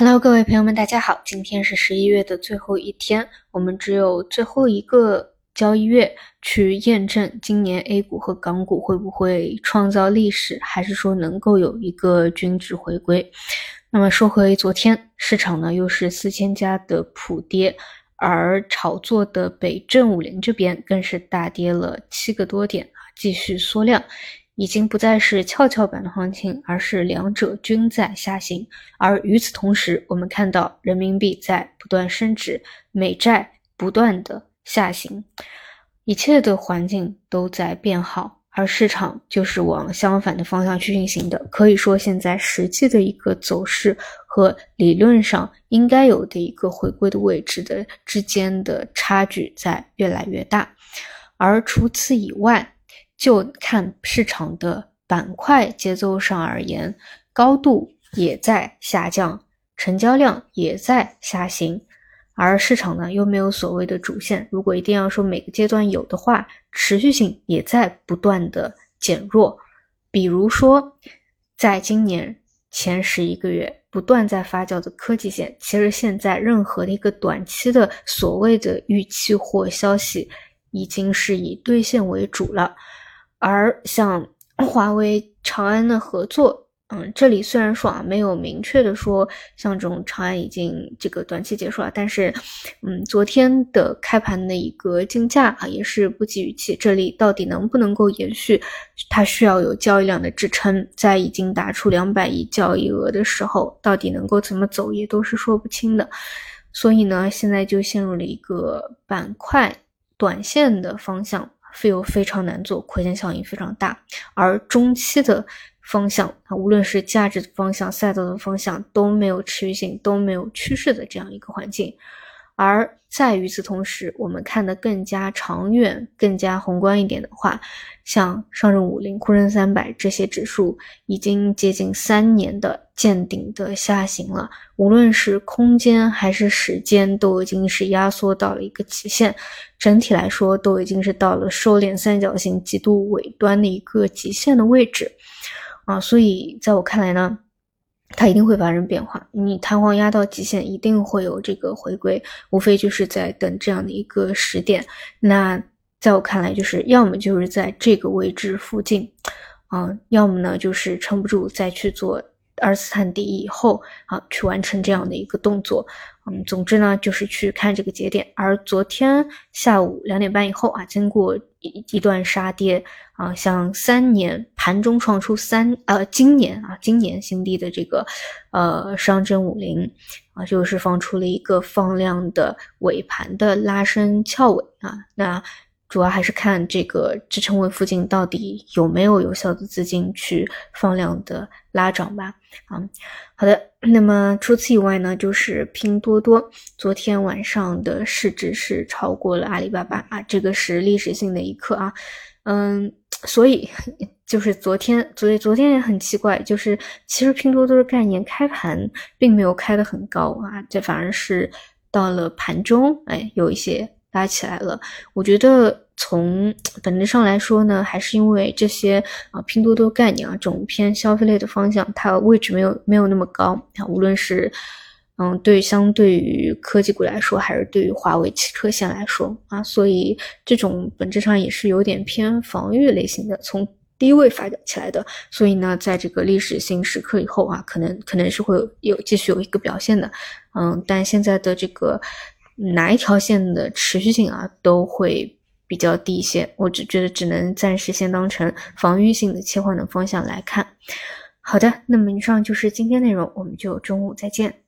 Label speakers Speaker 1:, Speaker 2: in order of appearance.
Speaker 1: Hello，各位朋友们，大家好！今天是十一月的最后一天，我们只有最后一个交易月去验证今年 A 股和港股会不会创造历史，还是说能够有一个均值回归。那么说回昨天，市场呢又是四千家的普跌，而炒作的北证五零这边更是大跌了七个多点啊，继续缩量。已经不再是跷跷板的行情，而是两者均在下行。而与此同时，我们看到人民币在不断升值，美债不断的下行，一切的环境都在变好，而市场就是往相反的方向去运行的。可以说，现在实际的一个走势和理论上应该有的一个回归的位置的之间的差距在越来越大。而除此以外，就看市场的板块节奏上而言，高度也在下降，成交量也在下行，而市场呢又没有所谓的主线。如果一定要说每个阶段有的话，持续性也在不断的减弱。比如说，在今年前十一个月不断在发酵的科技线，其实现在任何的一个短期的所谓的预期或消息，已经是以兑现为主了。而像华为、长安的合作，嗯，这里虽然说啊没有明确的说像这种长安已经这个短期结束了，但是，嗯，昨天的开盘的一个竞价啊也是不及预期，这里到底能不能够延续，它需要有交易量的支撑，在已经打出两百亿交易额的时候，到底能够怎么走也都是说不清的，所以呢，现在就陷入了一个板块短线的方向。费用非常难做，亏钱效应非常大，而中期的方向啊，无论是价值的方向、赛道的方向都没有持续性，都没有趋势的这样一个环境。而在与此同时，我们看得更加长远、更加宏观一点的话，像上证五零、沪深三百这些指数，已经接近三年的见顶的下行了。无论是空间还是时间，都已经是压缩到了一个极限。整体来说，都已经是到了收敛三角形极度尾端的一个极限的位置啊。所以，在我看来呢。它一定会发生变化，你弹簧压到极限，一定会有这个回归，无非就是在等这样的一个时点。那在我看来，就是要么就是在这个位置附近，啊，要么呢就是撑不住再去做二次探底以后啊，去完成这样的一个动作。嗯，总之呢，就是去看这个节点。而昨天下午两点半以后啊，经过一一段杀跌啊，像三年盘中创出三呃，今年啊，今年新低的这个呃上证五零啊，就是放出了一个放量的尾盘的拉升翘尾啊，那。主要还是看这个支撑位附近到底有没有有效的资金去放量的拉涨吧。啊，好的。那么除此以外呢，就是拼多多昨天晚上的市值是超过了阿里巴巴啊，这个是历史性的一刻啊。嗯，所以就是昨天，昨昨天也很奇怪，就是其实拼多多的概念开盘并没有开得很高啊，这反而是到了盘中，哎，有一些。拉起来了，我觉得从本质上来说呢，还是因为这些啊拼多多概念啊这种偏消费类的方向，它位置没有没有那么高啊。无论是嗯对相对于科技股来说，还是对于华为汽车线来说啊，所以这种本质上也是有点偏防御类型的，从低位发展起来的。所以呢，在这个历史性时刻以后啊，可能可能是会有有继续有一个表现的，嗯，但现在的这个。哪一条线的持续性啊都会比较低一些，我只觉得只能暂时先当成防御性的切换的方向来看。好的，那么以上就是今天内容，我们就中午再见。